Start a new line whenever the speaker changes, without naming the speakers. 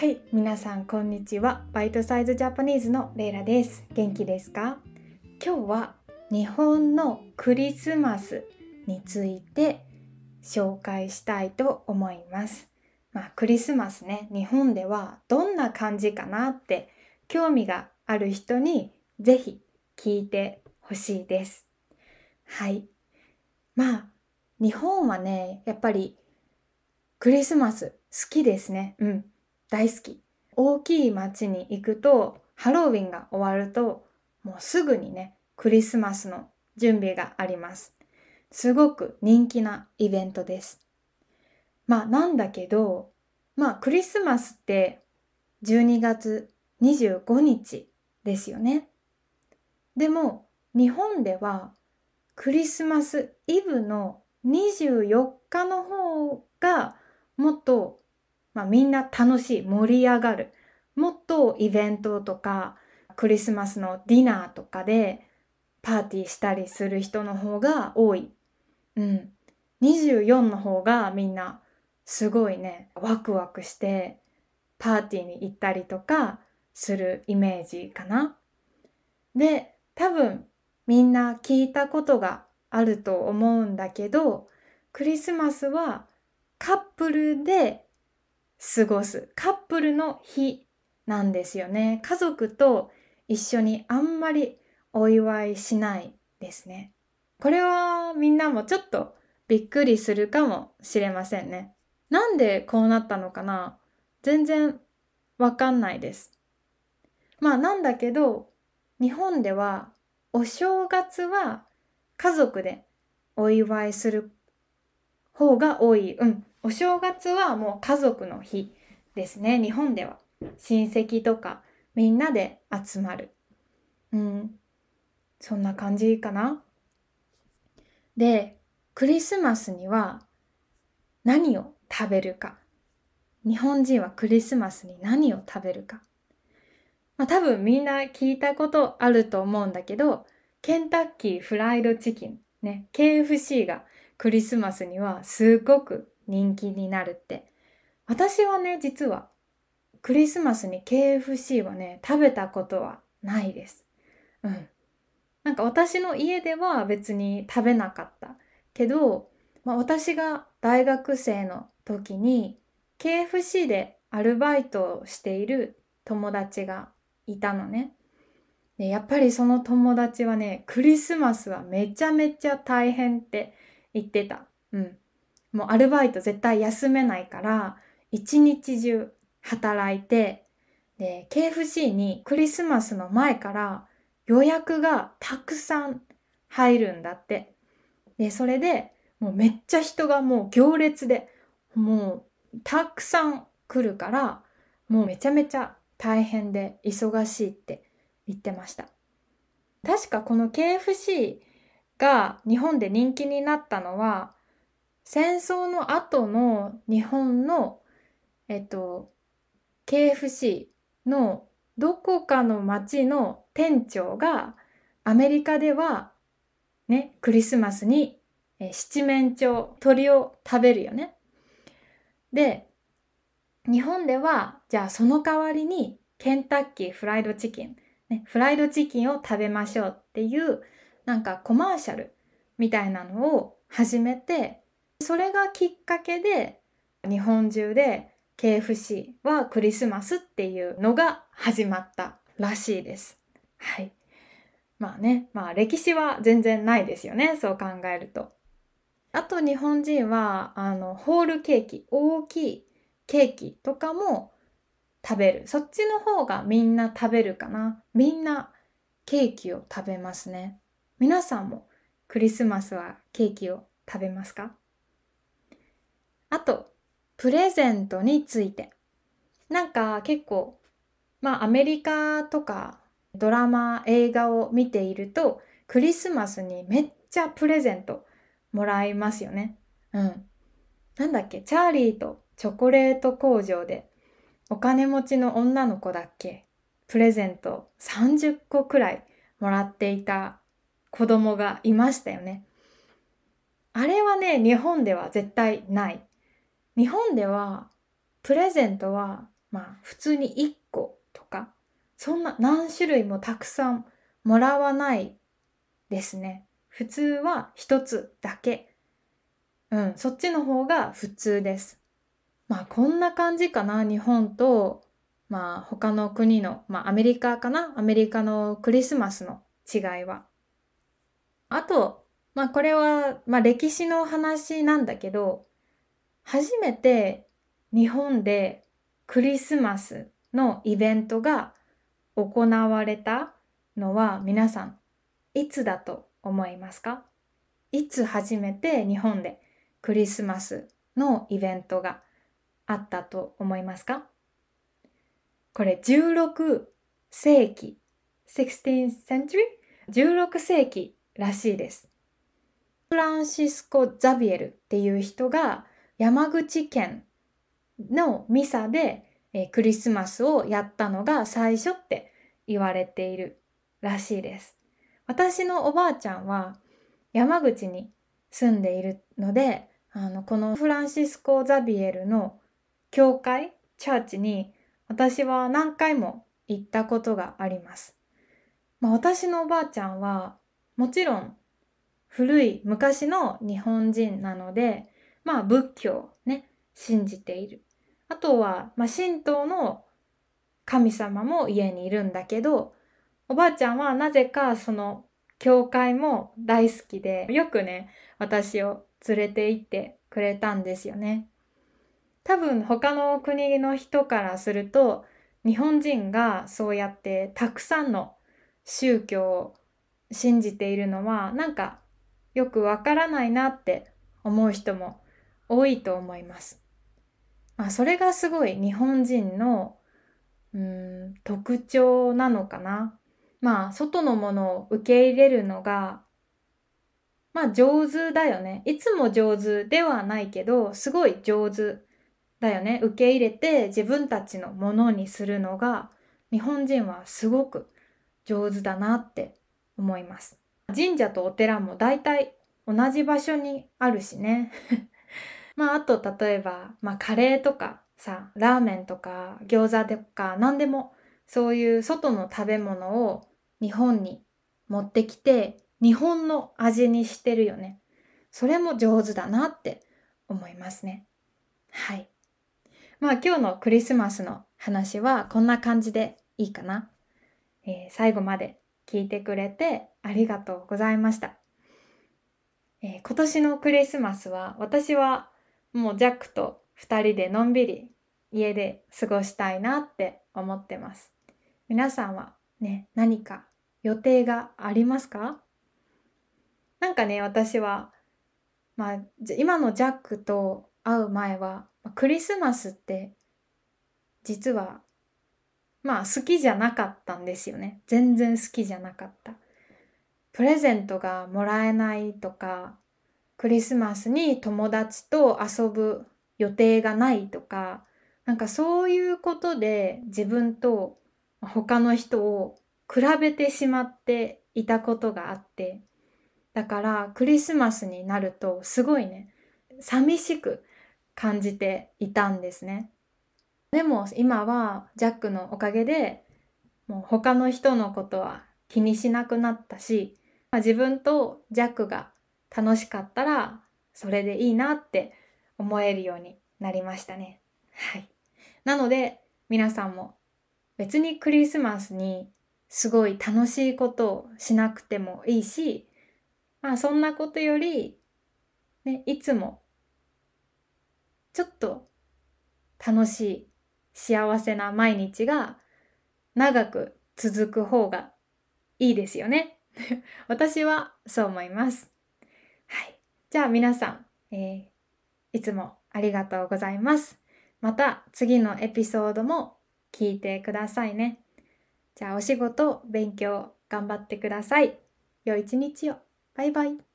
はい、皆さんこんにちは。バイトサイズジャパニーズのレイラです。元気ですか？今日は日本のクリスマスについて紹介したいと思います。まあクリスマスね、日本ではどんな感じかなって興味がある人にぜひ聞いてほしいです。はい。まあ日本はね、やっぱりクリスマス好きですね。うん。大好き。大きい街に行くと、ハロウィンが終わると、もうすぐにね、クリスマスの準備があります。すごく人気なイベントです。まあなんだけど、まあクリスマスって12月25日ですよね。でも日本ではクリスマスイブの24日の方がもっとまあ、みんな楽しい盛り上がるもっとイベントとかクリスマスのディナーとかでパーティーしたりする人の方が多い。うん。24の方がみんなすごいねワクワクしてパーティーに行ったりとかするイメージかな。で多分みんな聞いたことがあると思うんだけどクリスマスはカップルで過ごすカップルの日なんですよね。家族と一緒にあんまりお祝いしないですね。これはみんなもちょっとびっくりするかもしれませんね。なんでこうなったのかな？全然わかんないです。まあなんだけど日本ではお正月は家族でお祝いする方が多い。うん。お正月はもう家族の日ですね。日本では。親戚とかみんなで集まる。うん。そんな感じかな。で、クリスマスには何を食べるか。日本人はクリスマスに何を食べるか。まあ多分みんな聞いたことあると思うんだけど、ケンタッキーフライドチキン、ね、KFC がクリスマスにはすごく人気になるって。私はね、実はクリスマスに KFC はね、食べたことはないです。うん。なんか私の家では別に食べなかった。けど、まあ、私が大学生の時に KFC でアルバイトをしている友達がいたのね。でやっぱりその友達はね、クリスマスはめちゃめちゃ大変って言ってた。うん。もうアルバイト絶対休めないから、一日中働いて、で、KFC にクリスマスの前から予約がたくさん入るんだって。で、それでもうめっちゃ人がもう行列で、もうたくさん来るから、もうめちゃめちゃ大変で忙しいって言ってました。確かこの KFC が日本で人気になったのは戦争の後の日本のえっと KFC のどこかの町の店長がアメリカではねクリスマスに七面鳥鳥を食べるよね。で日本ではじゃあその代わりにケンタッキーフライドチキン、ね、フライドチキンを食べましょうっていうなんかコマーシャルみたいなのを始めてそれがきっかけで日本中で KFC はクリスマスっていうのが始まったらしいです。はい。まあね、まあ歴史は全然ないですよね、そう考えると。あと日本人はあのホールケーキ、大きいケーキとかも食べる。そっちの方がみんな食べるかな。みんなケーキを食べますね。皆さんもクリスマスはケーキを食べますか？あと、プレゼントについて。なんか結構、まあアメリカとかドラマ、映画を見ていると、クリスマスにめっちゃプレゼントもらいますよね。うん。なんだっけ、チャーリーとチョコレート工場でお金持ちの女の子だっけプレゼント30個くらいもらっていた子供がいましたよね。あれはね、日本では絶対ない。日本ではプレゼントはまあ普通に1個とか、そんな何種類もたくさんもらわないですね。普通は1つだけ。うん、そっちの方が普通です。まあこんな感じかな、日本と、まあ他の国の、まあアメリカかな、アメリカのクリスマスの違いは。あと、まあこれは、まあ歴史の話なんだけど、初めて日本でクリスマスのイベントが行われたのは皆さんいつだと思いますか？いつ初めて日本でクリスマスのイベントがあったと思いますか？これ16世紀 16th century? 16世紀らしいです。フランシスコ・ザビエルっていう人が山口県のミサで、えクリスマスをやったのが最初って言われているらしいです。私のおばあちゃんは山口に住んでいるので、あの、このフランシスコ・ザビエルの教会、チャーチに私は何回も行ったことがあります。まあ、私のおばあちゃんはもちろん古い昔の日本人なので、まあ仏教ね、信じている。あとは、まあ、神道の神様も家にいるんだけど、おばあちゃんはなぜかその教会も大好きで、よくね、私を連れて行ってくれたんですよね。多分他の国の人からすると、日本人がそうやってたくさんの宗教を信じているのはなんかよくわからないなって思う人も多いと思います。まあ、それがすごい日本人のうん特徴なのかな。まあ外のものを受け入れるのがまあ上手だよね。いつも上手ではないけどすごい上手だよね。受け入れて自分たちのものにするのが日本人はすごく上手だなって思います。神社とお寺も大体同じ場所にあるしね。まああと例えば、まあカレーとかさ、ラーメンとか餃子とか何でもそういう外の食べ物を日本に持ってきて日本の味にしてるよね。それも上手だなって思いますね。はい。まあ今日のクリスマスの話はこんな感じでいいかな。えー、最後まで聞いてくれてありがとうございました。えー、今年のクリスマスは私はもうジャックと2人でのんびり家で過ごしたいなって思ってます。皆さんはね、何か予定がありますか？なんかね、私は、まあ、今のジャックと会う前は、クリスマスって実はまあ好きじゃなかったんですよね。全然好きじゃなかった。プレゼントがもらえないとか、クリスマスに友達と遊ぶ予定がないとか、なんかそういうことで自分と他の人を比べてしまっていたことがあって、だからクリスマスになるとすごいね、寂しく感じていたんですね。でも今はジャックのおかげでもう他の人のことは気にしなくなったし、まあ、自分とジャックが楽しかったらそれでいいなって思えるようになりましたね。はい。なので皆さんも別にクリスマスにすごい楽しいことをしなくてもいいし、まあそんなことより、ね、いつもちょっと楽しい幸せな毎日が長く続く方がいいですよね。私はそう思います。はい。じゃあ皆さん、えー、いつもありがとうございます。また次のエピソードも聞いてくださいね。じゃあお仕事、勉強頑張ってください。良い一日を。バイバイ。